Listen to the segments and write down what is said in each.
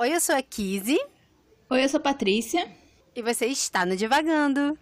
Oi, eu sou a Kizzy. Oi, eu sou a Patrícia. E você está no Divagando.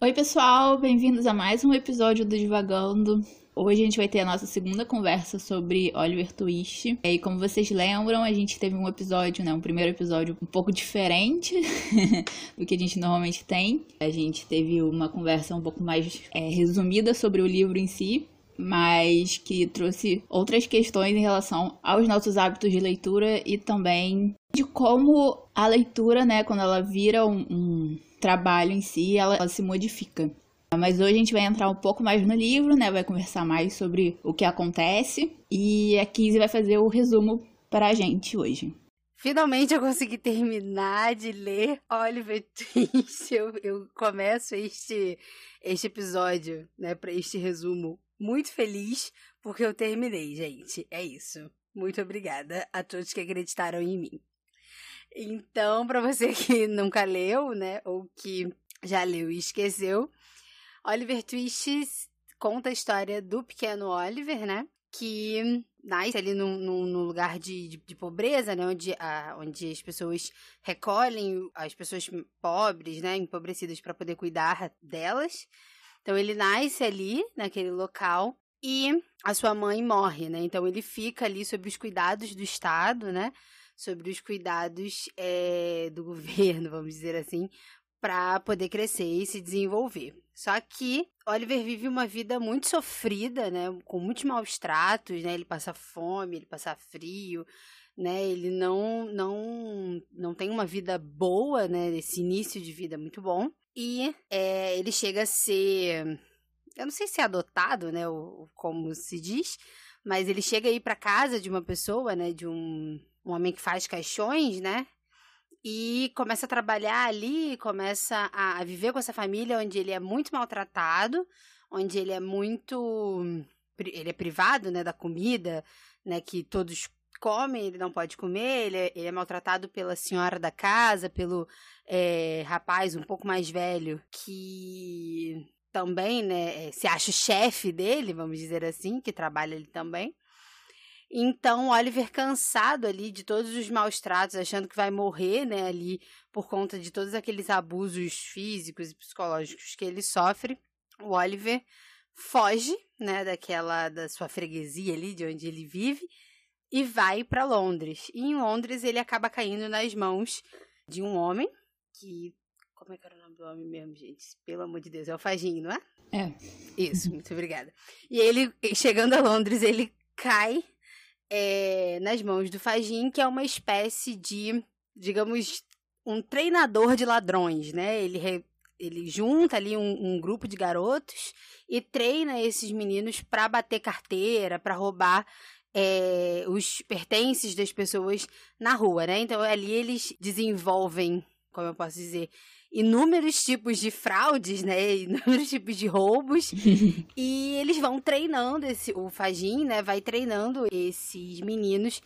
Oi, pessoal, bem-vindos a mais um episódio do Divagando. Hoje a gente vai ter a nossa segunda conversa sobre Oliver Twist. E como vocês lembram, a gente teve um episódio, né, um primeiro episódio um pouco diferente do que a gente normalmente tem. A gente teve uma conversa um pouco mais é, resumida sobre o livro em si, mas que trouxe outras questões em relação aos nossos hábitos de leitura e também de como a leitura, né, quando ela vira um, um trabalho em si, ela, ela se modifica. Mas hoje a gente vai entrar um pouco mais no livro, né? Vai conversar mais sobre o que acontece. E a Kizzy vai fazer o resumo para a gente hoje. Finalmente eu consegui terminar de ler Oliver Twist. Eu, eu começo este, este episódio, né, para este resumo, muito feliz porque eu terminei, gente. É isso. Muito obrigada a todos que acreditaram em mim. Então, para você que nunca leu, né, ou que já leu e esqueceu, Oliver Twist conta a história do pequeno Oliver, né? Que nasce ali num, num lugar de, de, de, pobreza, né? Onde, a, onde as pessoas recolhem as pessoas pobres, né? Empobrecidas para poder cuidar delas. Então ele nasce ali, naquele local, e a sua mãe morre, né? Então ele fica ali sob os cuidados do Estado, né? Sobre os cuidados é, do governo, vamos dizer assim, para poder crescer e se desenvolver. Só que Oliver vive uma vida muito sofrida, né, com muitos maus tratos, né? Ele passa fome, ele passa frio, né? Ele não não não tem uma vida boa, né? Esse início de vida muito bom. E é, ele chega a ser, eu não sei se é adotado, né? Ou, como se diz, mas ele chega aí para casa de uma pessoa, né? De um, um homem que faz caixões, né? e começa a trabalhar ali, começa a, viver com essa família onde ele é muito maltratado, onde ele é muito ele é privado, né, da comida, né, que todos comem, ele não pode comer, ele é, ele é maltratado pela senhora da casa, pelo é, rapaz um pouco mais velho que também, né, é, se acha o chefe dele, vamos dizer assim, que trabalha ali também. Então, Oliver, cansado ali de todos os maus tratos, achando que vai morrer, né, ali por conta de todos aqueles abusos físicos e psicológicos que ele sofre, o Oliver foge, né, daquela da sua freguesia ali, de onde ele vive, e vai para Londres. E em Londres ele acaba caindo nas mãos de um homem que como é que era o nome do homem mesmo, gente? Pelo amor de Deus, é o Faginho, não é? É. Isso, muito obrigada. E ele, chegando a Londres, ele cai é, nas mãos do Fajin, que é uma espécie de, digamos, um treinador de ladrões, né? Ele, re, ele junta ali um, um, grupo de garotos e treina esses meninos para bater carteira, para roubar é, os pertences das pessoas na rua, né? Então ali eles desenvolvem, como eu posso dizer, inúmeros tipos de fraudes, né? Inúmeros tipos de roubos. e eles vão treinando esse o Fagin, né, vai treinando esses meninos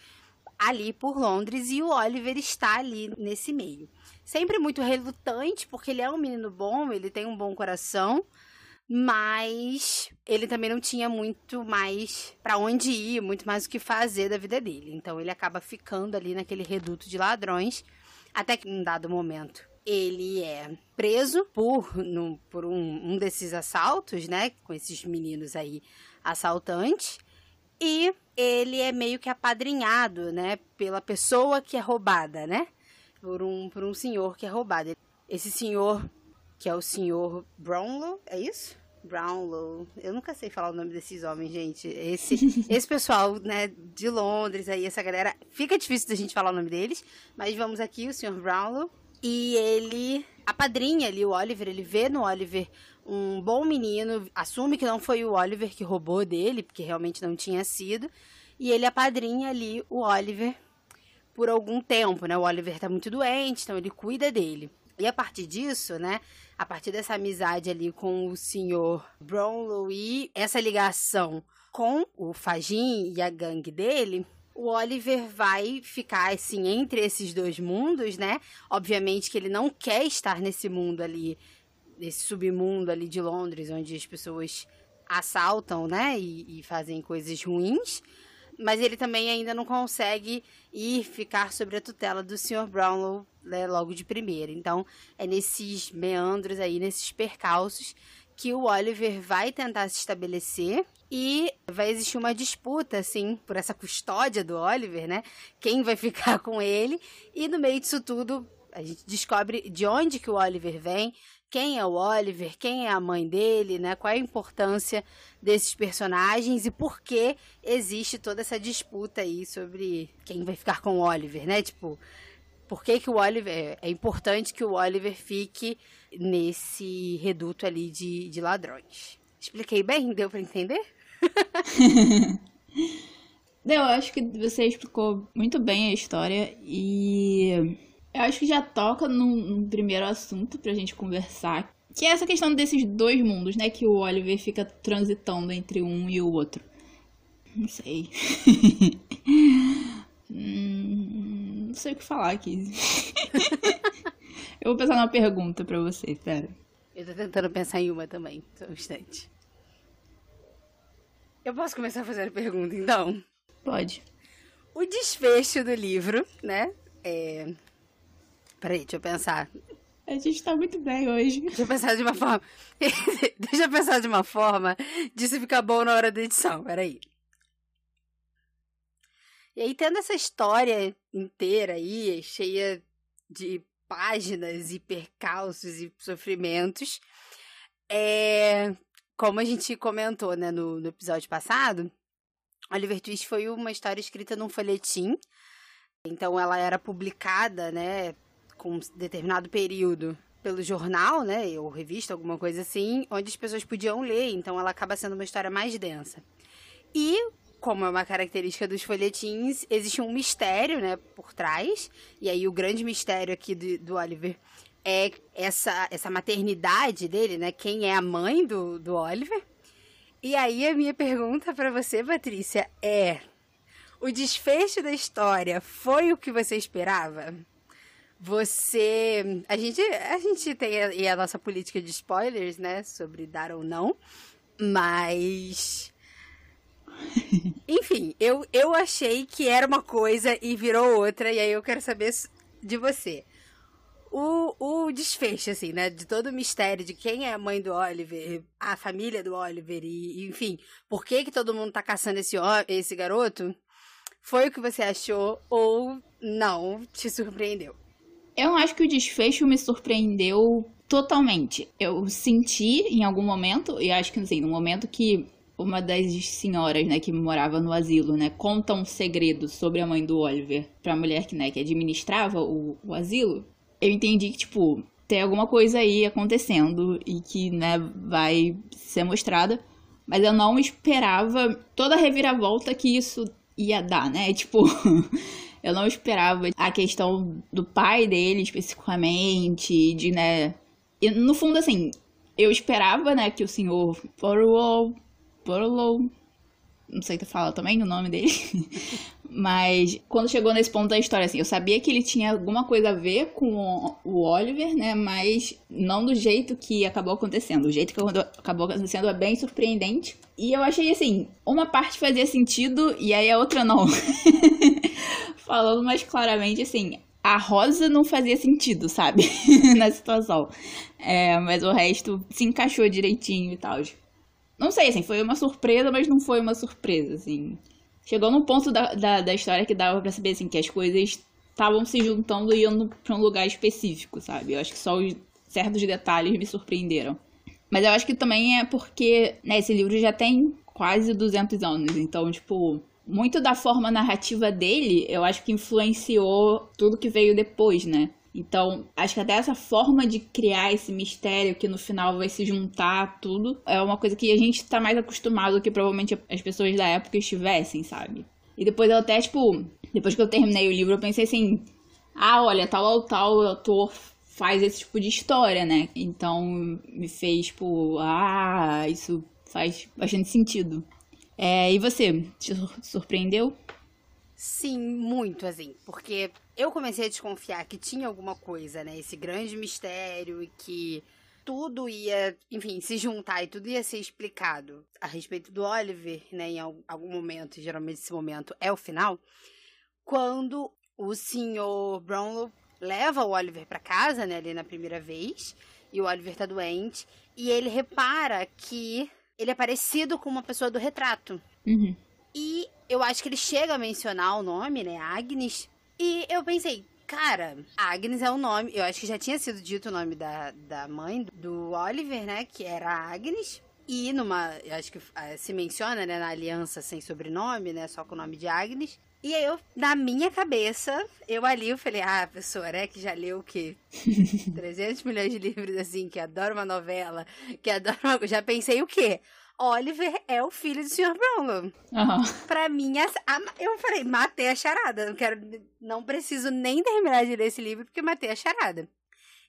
ali por Londres e o Oliver está ali nesse meio. Sempre muito relutante, porque ele é um menino bom, ele tem um bom coração, mas ele também não tinha muito mais para onde ir, muito mais o que fazer da vida dele. Então ele acaba ficando ali naquele reduto de ladrões, até que em um dado momento ele é preso por, no, por um, um desses assaltos, né? Com esses meninos aí assaltantes. E ele é meio que apadrinhado, né? Pela pessoa que é roubada, né? Por um, por um senhor que é roubado. Esse senhor, que é o senhor Brownlow, é isso? Brownlow. Eu nunca sei falar o nome desses homens, gente. Esse, esse pessoal, né, de Londres aí, essa galera. Fica difícil da gente falar o nome deles, mas vamos aqui, o senhor Brownlow. E ele apadrinha ali o Oliver, ele vê no Oliver um bom menino, assume que não foi o Oliver que roubou dele, porque realmente não tinha sido, e ele apadrinha ali o Oliver por algum tempo, né? O Oliver tá muito doente, então ele cuida dele. E a partir disso, né? A partir dessa amizade ali com o senhor Brownlow e essa ligação com o Fagin e a gangue dele, o Oliver vai ficar assim entre esses dois mundos, né? Obviamente que ele não quer estar nesse mundo ali, nesse submundo ali de Londres, onde as pessoas assaltam, né, e, e fazem coisas ruins, mas ele também ainda não consegue ir ficar sobre a tutela do Sr. Brownlow né, logo de primeira. Então, é nesses meandros aí, nesses percalços, que o Oliver vai tentar se estabelecer e vai existir uma disputa, assim, por essa custódia do Oliver, né? Quem vai ficar com ele? E no meio disso tudo, a gente descobre de onde que o Oliver vem, quem é o Oliver, quem é a mãe dele, né? Qual é a importância desses personagens e por que existe toda essa disputa aí sobre quem vai ficar com o Oliver, né? Tipo, por que, que o Oliver. É importante que o Oliver fique nesse reduto ali de, de ladrões. Expliquei bem? Deu para entender? Eu acho que você explicou muito bem a história e eu acho que já toca no, primeiro assunto pra gente conversar, que é essa questão desses dois mundos, né? Que o Oliver fica transitando entre um e o outro. Não sei. hum, não sei o que falar aqui. eu vou pensar numa pergunta pra você, pera. Eu tô tentando pensar em uma também, só um instante. Eu posso começar a fazer a pergunta, então? Pode. O desfecho do livro, né? É, Peraí, deixa eu pensar. A gente tá muito bem hoje. Deixa eu pensar de uma forma. deixa eu pensar de uma forma disso ficar bom na hora da edição. Peraí. E aí, tendo essa história inteira aí, cheia de páginas e percalços e sofrimentos, é... como a gente comentou né, no, no episódio passado, Oliver Twist foi uma história escrita num folhetim. Então, ela era publicada, né, com um determinado período pelo jornal, né, ou revista, alguma coisa assim, onde as pessoas podiam ler, então ela acaba sendo uma história mais densa. E, como é uma característica dos folhetins, existe um mistério, né, por trás, e aí o grande mistério aqui do, do Oliver é essa, essa maternidade dele, né, quem é a mãe do, do Oliver. E aí a minha pergunta para você, Patrícia, é: o desfecho da história foi o que você esperava? Você. A gente, a gente tem a, a nossa política de spoilers, né? Sobre dar ou não. Mas. Enfim, eu, eu achei que era uma coisa e virou outra, e aí eu quero saber de você. O, o desfecho, assim, né? De todo o mistério de quem é a mãe do Oliver, a família do Oliver, e, enfim, por que, que todo mundo tá caçando esse, esse garoto? Foi o que você achou ou não te surpreendeu? Eu acho que o desfecho me surpreendeu totalmente. Eu senti em algum momento, e acho que assim, no momento que uma das senhoras, né, que morava no asilo, né, conta um segredo sobre a mãe do Oliver pra mulher que, né, que administrava o, o asilo, eu entendi que, tipo, tem alguma coisa aí acontecendo e que, né, vai ser mostrada. Mas eu não esperava toda a reviravolta que isso ia dar, né? Tipo, Eu não esperava a questão do pai dele especificamente, de, né. E no fundo, assim, eu esperava, né, que o senhor Porlow. Porlow. Não sei se fala também o nome dele. Mas quando chegou nesse ponto da história, assim, eu sabia que ele tinha alguma coisa a ver com o Oliver, né? Mas não do jeito que acabou acontecendo. O jeito que acabou acontecendo é bem surpreendente. E eu achei assim, uma parte fazia sentido e aí a outra não. falando mais claramente, assim, a Rosa não fazia sentido, sabe? Na situação. É, mas o resto se encaixou direitinho e tal. Não sei, assim, foi uma surpresa, mas não foi uma surpresa, assim. Chegou num ponto da, da, da história que dava pra saber, assim, que as coisas estavam se juntando e indo pra um lugar específico, sabe? Eu acho que só os certos detalhes me surpreenderam. Mas eu acho que também é porque, né, esse livro já tem quase 200 anos, então, tipo, muito da forma narrativa dele, eu acho que influenciou tudo que veio depois, né? Então, acho que até essa forma de criar esse mistério que no final vai se juntar tudo é uma coisa que a gente tá mais acostumado que provavelmente as pessoas da época estivessem, sabe? E depois eu até, tipo, depois que eu terminei o livro, eu pensei assim: ah, olha, tal tal autor faz esse tipo de história, né? Então me fez, tipo, ah, isso faz bastante sentido. É, e você, te surpreendeu? Sim, muito, assim, porque eu comecei a desconfiar que tinha alguma coisa, né? Esse grande mistério e que tudo ia, enfim, se juntar e tudo ia ser explicado a respeito do Oliver, né, em algum momento, geralmente esse momento é o final, quando o senhor Brownlow leva o Oliver para casa, né, ali na primeira vez, e o Oliver tá doente, e ele repara que ele é parecido com uma pessoa do retrato. Uhum. E eu acho que ele chega a mencionar o nome, né, Agnes, e eu pensei, Cara, Agnes é o nome. Eu acho que já tinha sido dito o nome da, da mãe do Oliver, né? Que era Agnes. E numa. Eu acho que uh, se menciona, né? Na aliança sem sobrenome, né? Só com o nome de Agnes. E aí eu, na minha cabeça, eu ali eu falei, ah, pessoa, né, que já leu o quê? 300 milhões de livros, assim, que adora uma novela, que adora uma... Já pensei o quê? Oliver é o filho do Sr. Brownlow. Uhum. Pra mim, a, a, eu falei, matei a charada. Não quero, não preciso nem terminar de ler esse livro porque matei a charada.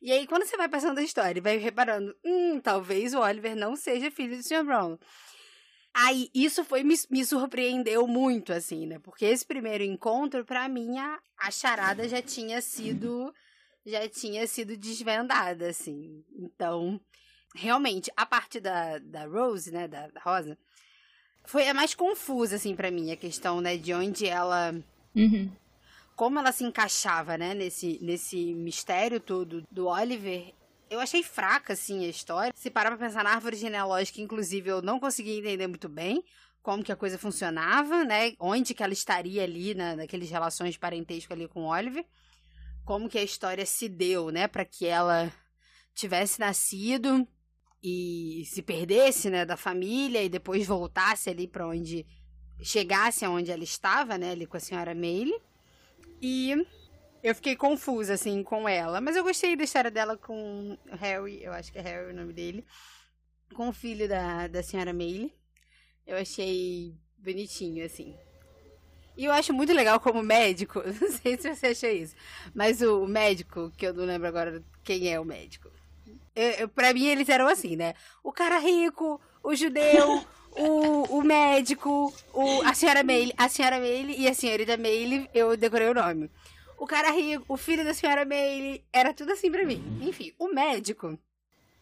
E aí, quando você vai passando a história e vai reparando, hum, talvez o Oliver não seja filho do Sr. Brownlow. Aí, isso foi, me, me surpreendeu muito, assim, né? Porque esse primeiro encontro, para mim, a, a charada já tinha sido, já tinha sido desvendada, assim. Então, realmente, a parte da, da Rose, né, da, da Rosa, foi a mais confusa, assim, para mim, a questão, né, de onde ela... Uhum. Como ela se encaixava, né, nesse, nesse mistério todo do Oliver. Eu achei fraca, assim, a história. Se parar pra pensar na árvore genealógica, inclusive, eu não consegui entender muito bem como que a coisa funcionava, né, onde que ela estaria ali, na, naqueles relações de parentesco ali com o Oliver. Como que a história se deu, né, para que ela tivesse nascido e se perdesse, né, da família e depois voltasse ali para onde chegasse aonde ela estava, né, ali com a senhora Meile. E eu fiquei confusa assim com ela, mas eu gostei da história dela com Harry, eu acho que é Harry o nome dele, com o filho da da senhora Meile. Eu achei bonitinho assim. E eu acho muito legal como médico, não sei se você achou isso, mas o médico, que eu não lembro agora quem é o médico, eu, pra mim, eles eram assim, né? O cara rico, o judeu, o, o médico, o, a senhora Meile, a senhora Meile e a senhorita Meile, eu decorei o nome. O cara rico, o filho da senhora Meile, era tudo assim pra mim. Enfim, o médico.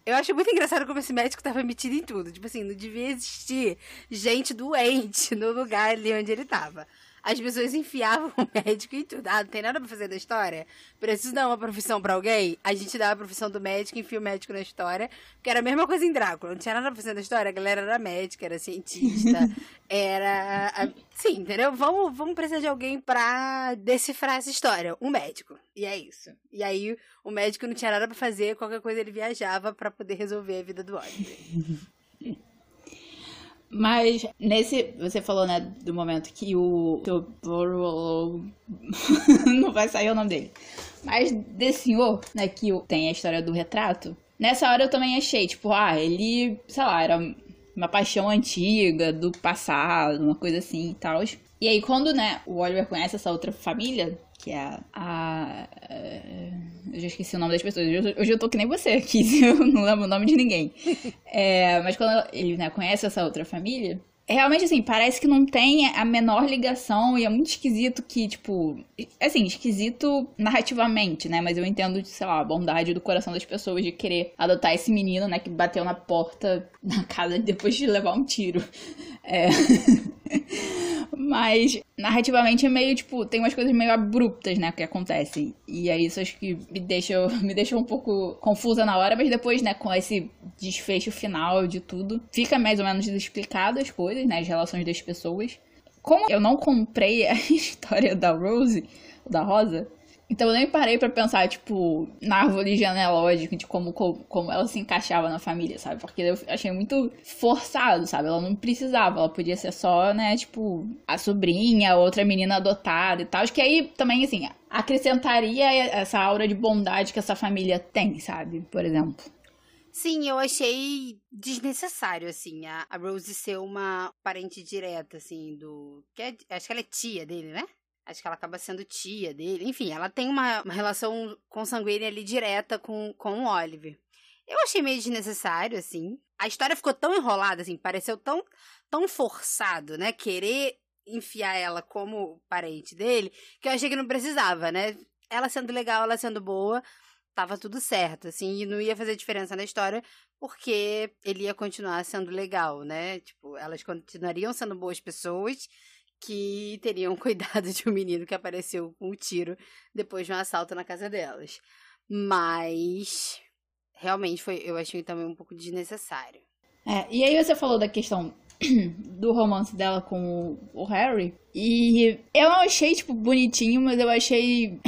Eu acho muito engraçado como esse médico tava metido em tudo. Tipo assim, não devia existir gente doente no lugar ali onde ele tava as pessoas enfiavam o médico em tudo. Ah, não tem nada pra fazer da história? Preciso dar uma profissão pra alguém? A gente dá a profissão do médico e enfia o médico na história. Porque era a mesma coisa em Drácula. Não tinha nada pra fazer da história. A galera era médica, era cientista, era. Sim, entendeu? Vamos, vamos precisar de alguém pra decifrar essa história. Um médico. E é isso. E aí o médico não tinha nada pra fazer, qualquer coisa ele viajava para poder resolver a vida do Oliver. Mas nesse. Você falou, né, do momento que o. não vai sair o nome dele. Mas desse senhor, né, que tem a história do retrato. Nessa hora eu também achei, tipo, ah, ele, sei lá, era uma paixão antiga, do passado, uma coisa assim e tal. E aí, quando, né, o Oliver conhece essa outra família, que é a, a, Eu já esqueci o nome das pessoas. Hoje, hoje eu tô que nem você aqui, eu não lembro o nome de ninguém. É, mas quando ele né, conhece essa outra família, realmente, assim, parece que não tem a menor ligação e é muito esquisito que, tipo. Assim, esquisito narrativamente, né? Mas eu entendo, sei lá, a bondade do coração das pessoas de querer adotar esse menino, né? Que bateu na porta da casa depois de levar um tiro. É. Mas narrativamente é meio, tipo, tem umas coisas meio abruptas, né, que acontecem. E aí isso acho que me deixa, me deixa um pouco confusa na hora, mas depois, né, com esse desfecho final de tudo, fica mais ou menos explicado as coisas, né, as relações das pessoas. Como eu não comprei a história da Rose, da Rosa, então eu nem parei para pensar, tipo, na árvore genealógica, de como, como ela se encaixava na família, sabe? Porque eu achei muito forçado, sabe? Ela não precisava, ela podia ser só, né, tipo, a sobrinha, outra menina adotada e tal. Acho que aí também, assim, acrescentaria essa aura de bondade que essa família tem, sabe? Por exemplo. Sim, eu achei desnecessário, assim, a, Rose ser uma parente direta, assim, do. Que é, acho que ela é tia dele, né? Acho que ela acaba sendo tia dele. Enfim, ela tem uma, uma relação consanguínea ali direta com, com o Oliver. Eu achei meio desnecessário, assim. A história ficou tão enrolada, assim, pareceu tão, tão forçado, né? Querer enfiar ela como parente dele, que eu achei que não precisava, né? Ela sendo legal, ela sendo boa, tava tudo certo, assim, e não ia fazer diferença na história, porque ele ia continuar sendo legal, né? Tipo, elas continuariam sendo boas pessoas que teriam cuidado de um menino que apareceu com um tiro depois de um assalto na casa delas. Mas realmente foi, eu achei também um pouco desnecessário. É, e aí você falou da questão do romance dela com o Harry. E eu achei, tipo, bonitinho, mas eu achei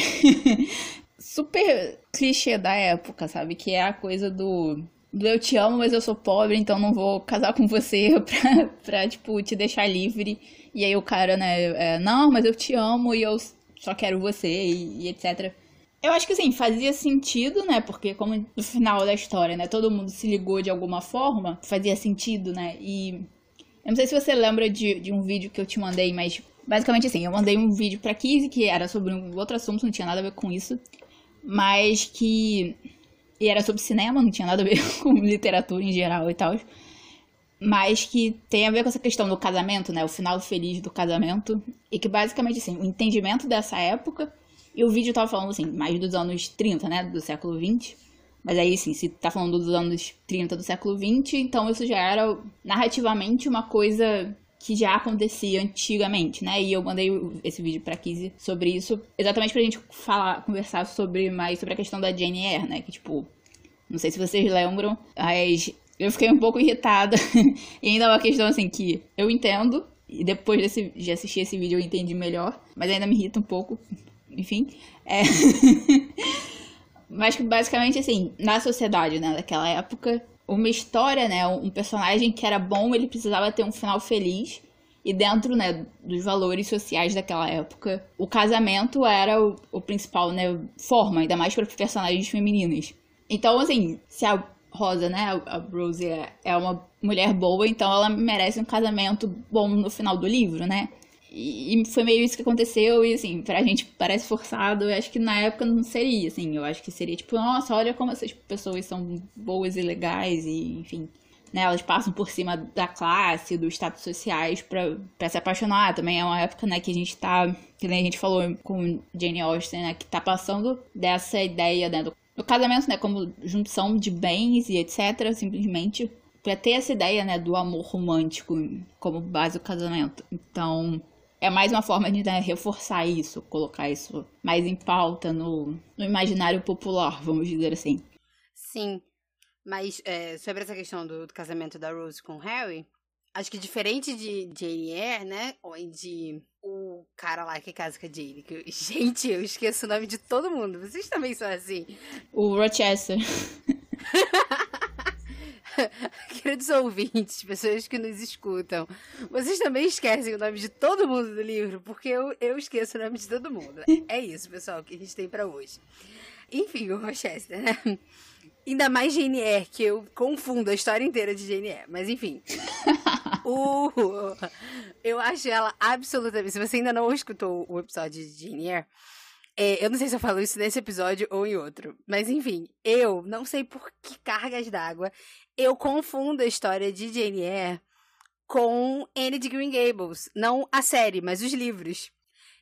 super clichê da época, sabe? Que é a coisa do, do eu te amo, mas eu sou pobre, então não vou casar com você pra, pra tipo, te deixar livre. E aí o cara, né, é, não, mas eu te amo e eu só quero você e, e etc. Eu acho que assim, fazia sentido, né? Porque como no final da história, né, todo mundo se ligou de alguma forma, fazia sentido, né? E eu não sei se você lembra de, de um vídeo que eu te mandei, mas basicamente assim, eu mandei um vídeo pra Kizzy que era sobre um outro assunto, não tinha nada a ver com isso, mas que. E era sobre cinema, não tinha nada a ver com literatura em geral e tal. Mas que tem a ver com essa questão do casamento, né? O final feliz do casamento. E que basicamente, assim, o entendimento dessa época e o vídeo tava falando, assim, mais dos anos 30, né? Do século 20. Mas aí, assim, se tá falando dos anos 30 do século 20, então isso já era narrativamente uma coisa que já acontecia antigamente, né? E eu mandei esse vídeo pra Kizzy sobre isso, exatamente pra gente falar, conversar sobre mais sobre a questão da Eyre, né? Que, tipo, não sei se vocês lembram, mas eu fiquei um pouco irritada. e ainda é uma questão, assim, que eu entendo, e depois desse, de assistir esse vídeo eu entendi melhor, mas ainda me irrita um pouco, enfim. É... Mas basicamente, assim, na sociedade, né, daquela época, uma história, né, um personagem que era bom, ele precisava ter um final feliz. E dentro, né, dos valores sociais daquela época, o casamento era o, o principal, né, forma, ainda mais para personagens femininas. Então, assim, se a Rosa, né, a Rose é, é uma mulher boa, então ela merece um casamento bom no final do livro, né? E, foi meio isso que aconteceu, e assim, pra gente parece forçado, eu acho que na época não seria, assim, eu acho que seria tipo, nossa, olha como essas pessoas são boas e legais, e enfim, né, elas passam por cima da classe, dos status sociais pra, pra se apaixonar. Também é uma época, né, que a gente tá, que nem a gente falou com Jane Austen, né, que tá passando dessa ideia, né, do, do casamento, né, como junção de bens e etc, simplesmente pra ter essa ideia, né, do amor romântico como base do casamento. Então, é mais uma forma de né, reforçar isso, colocar isso mais em pauta no, no imaginário popular, vamos dizer assim. Sim, mas é, sobre essa questão do, do, casamento da Rose com Harry, acho que diferente de Jane Eyre, né, onde o cara lá que casa com a Jane, que, gente, eu esqueço o nome de todo mundo, vocês também são assim. O Rochester. Queridos ouvintes, pessoas que nos escutam, vocês também esquecem o nome de todo mundo do livro, porque eu, eu esqueço o nome de todo mundo. É isso, pessoal, que a gente tem para hoje. Enfim, o Rochester, né? Ainda mais Eyre, que eu confundo a história inteira de Eyre. Mas enfim. o, eu acho ela absolutamente. Se você ainda não escutou o episódio de Eyre, é, eu não sei se eu falo isso nesse episódio ou em outro. Mas enfim, eu não sei por que cargas d'água eu confundo a história de Jane Eyre com Anne de Green Gables. Não a série, mas os livros.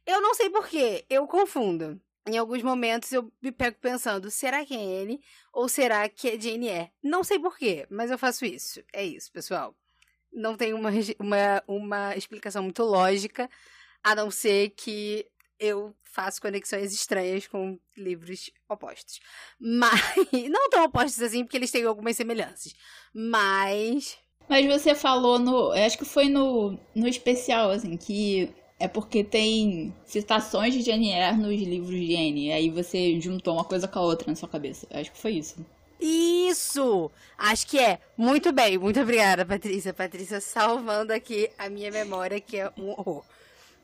Eu não sei porquê, eu confundo. Em alguns momentos eu me pego pensando, será que é Anne ou será que é Jane Eyre? Não sei porquê, mas eu faço isso. É isso, pessoal. Não tem uma, uma, uma explicação muito lógica, a não ser que eu faço conexões estranhas com livros opostos. Mas. Não tão opostos assim, porque eles têm algumas semelhanças. Mas. Mas você falou no. Acho que foi no, no especial, assim, que é porque tem citações de Eyre nos livros de Anne. Aí você juntou uma coisa com a outra na sua cabeça. Acho que foi isso. Isso! Acho que é. Muito bem, muito obrigada, Patrícia. Patrícia salvando aqui a minha memória, que é um horror.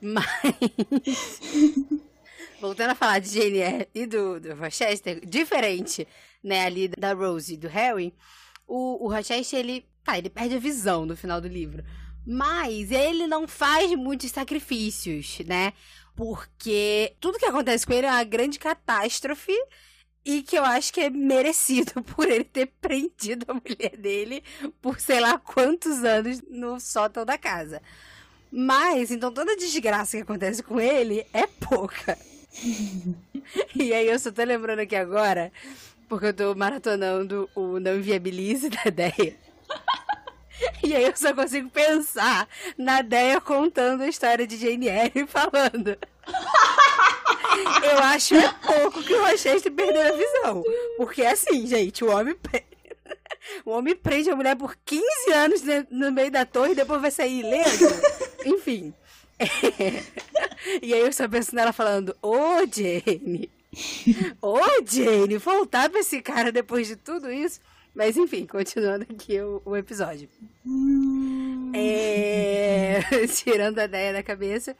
Mas. Voltando a falar de Jane e do, do Rochester, diferente, né, ali da Rose e do Harry, o, o Rochester, ele, tá, ele perde a visão no final do livro. Mas ele não faz muitos sacrifícios, né? Porque tudo que acontece com ele é uma grande catástrofe e que eu acho que é merecido por ele ter prendido a mulher dele por sei lá quantos anos no sótão da casa. Mas, então, toda desgraça que acontece com ele é pouca. e aí eu só tô lembrando aqui agora, porque eu tô maratonando o Não Inviabilize da ideia. E aí eu só consigo pensar na ideia contando a história de Jane falando. Eu acho é pouco que o Rochester perdeu a visão. Porque assim, gente, o homem. O homem prende a mulher por 15 anos no meio da torre e depois vai sair ileso. Enfim. E aí eu só penso nela falando, ô Jane. Ô Jane, voltar pra esse cara depois de tudo isso. Mas enfim, continuando aqui o, o episódio. Hum. É... Tirando a ideia da cabeça.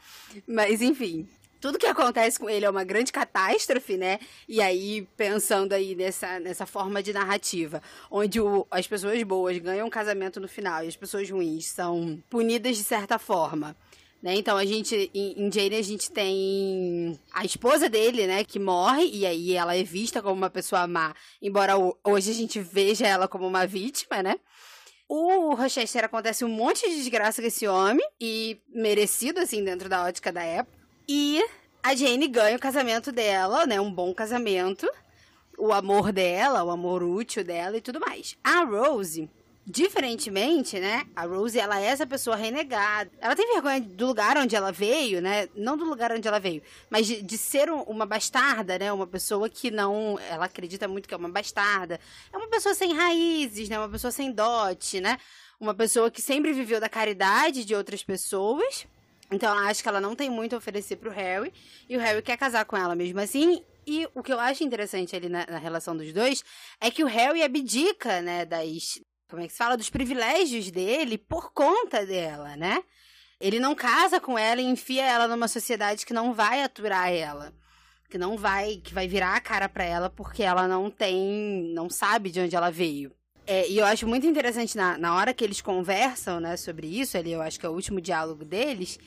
Mas enfim, tudo que acontece com ele é uma grande catástrofe, né? E aí, pensando aí nessa, nessa forma de narrativa, onde o, as pessoas boas ganham um casamento no final e as pessoas ruins são punidas de certa forma. Né? Então a gente, em, em Jane, a gente tem a esposa dele, né, que morre, e aí ela é vista como uma pessoa má, embora hoje a gente veja ela como uma vítima, né? O Rochester acontece um monte de desgraça com esse homem, e merecido, assim, dentro da ótica da época. E a Jane ganha o casamento dela, né? Um bom casamento. O amor dela, o amor útil dela e tudo mais. A Rose, diferentemente, né? A Rose, ela é essa pessoa renegada. Ela tem vergonha do lugar onde ela veio, né? Não do lugar onde ela veio, mas de, de ser um, uma bastarda, né? Uma pessoa que não. Ela acredita muito que é uma bastarda. É uma pessoa sem raízes, né? Uma pessoa sem dote, né? Uma pessoa que sempre viveu da caridade de outras pessoas então ela acha que ela não tem muito a oferecer pro Harry. E o Harry quer casar com ela mesmo assim. E o que eu acho interessante ali na, na relação dos dois é que o Harry abdica, né, das. Como é que se fala? Dos privilégios dele por conta dela, né? Ele não casa com ela e enfia ela numa sociedade que não vai aturar ela. Que não vai. Que vai virar a cara pra ela porque ela não tem. Não sabe de onde ela veio. É, e eu acho muito interessante na, na hora que eles conversam, né, sobre isso, ali eu acho que é o último diálogo deles,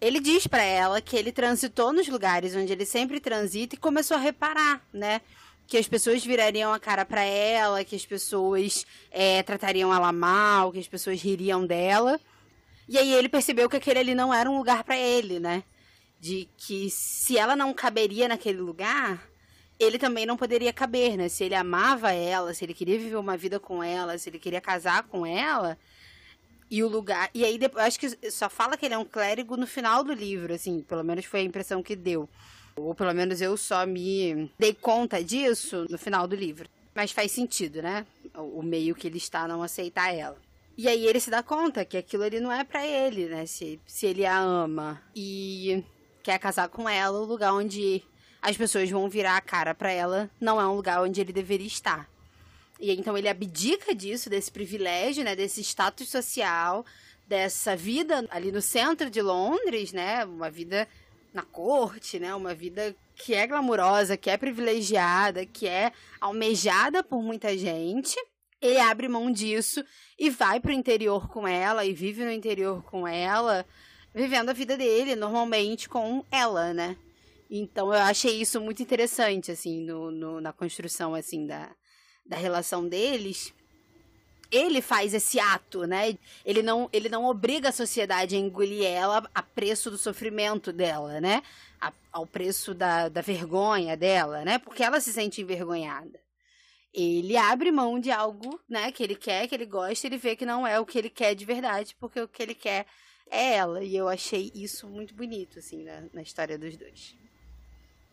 ele diz para ela que ele transitou nos lugares onde ele sempre transita e começou a reparar, né? Que as pessoas virariam a cara para ela, que as pessoas é, tratariam ela mal, que as pessoas ririam dela. E aí ele percebeu que aquele ali não era um lugar para ele, né? De que se ela não caberia naquele lugar, ele também não poderia caber, né? Se ele amava ela, se ele queria viver uma vida com ela, se ele queria casar com ela, e o lugar. E aí, depois, acho que só fala que ele é um clérigo no final do livro, assim, pelo menos foi a impressão que deu. Ou pelo menos eu só me dei conta disso no final do livro. Mas faz sentido, né? O meio que ele está não aceitar ela. E aí ele se dá conta que aquilo ali não é para ele, né? Se, se ele a ama e quer casar com ela, o lugar onde as pessoas vão virar a cara para ela, não é um lugar onde ele deveria estar. E então ele abdica disso, desse privilégio, né, desse status social, dessa vida ali no centro de Londres, né, uma vida na corte, né, uma vida que é glamurosa, que é privilegiada, que é almejada por muita gente. Ele abre mão disso e vai pro interior com ela e vive no interior com ela, vivendo a vida dele normalmente com ela, né? Então eu achei isso muito interessante, assim, no, no, na construção, assim, da, da relação deles. Ele faz esse ato, né? Ele não, ele não obriga a sociedade a engolir ela a preço do sofrimento dela, né? A, ao preço da, da vergonha dela, né? Porque ela se sente envergonhada. Ele abre mão de algo, né? Que ele quer, que ele gosta, ele vê que não é o que ele quer de verdade, porque o que ele quer é ela. E eu achei isso muito bonito, assim, na, na história dos dois.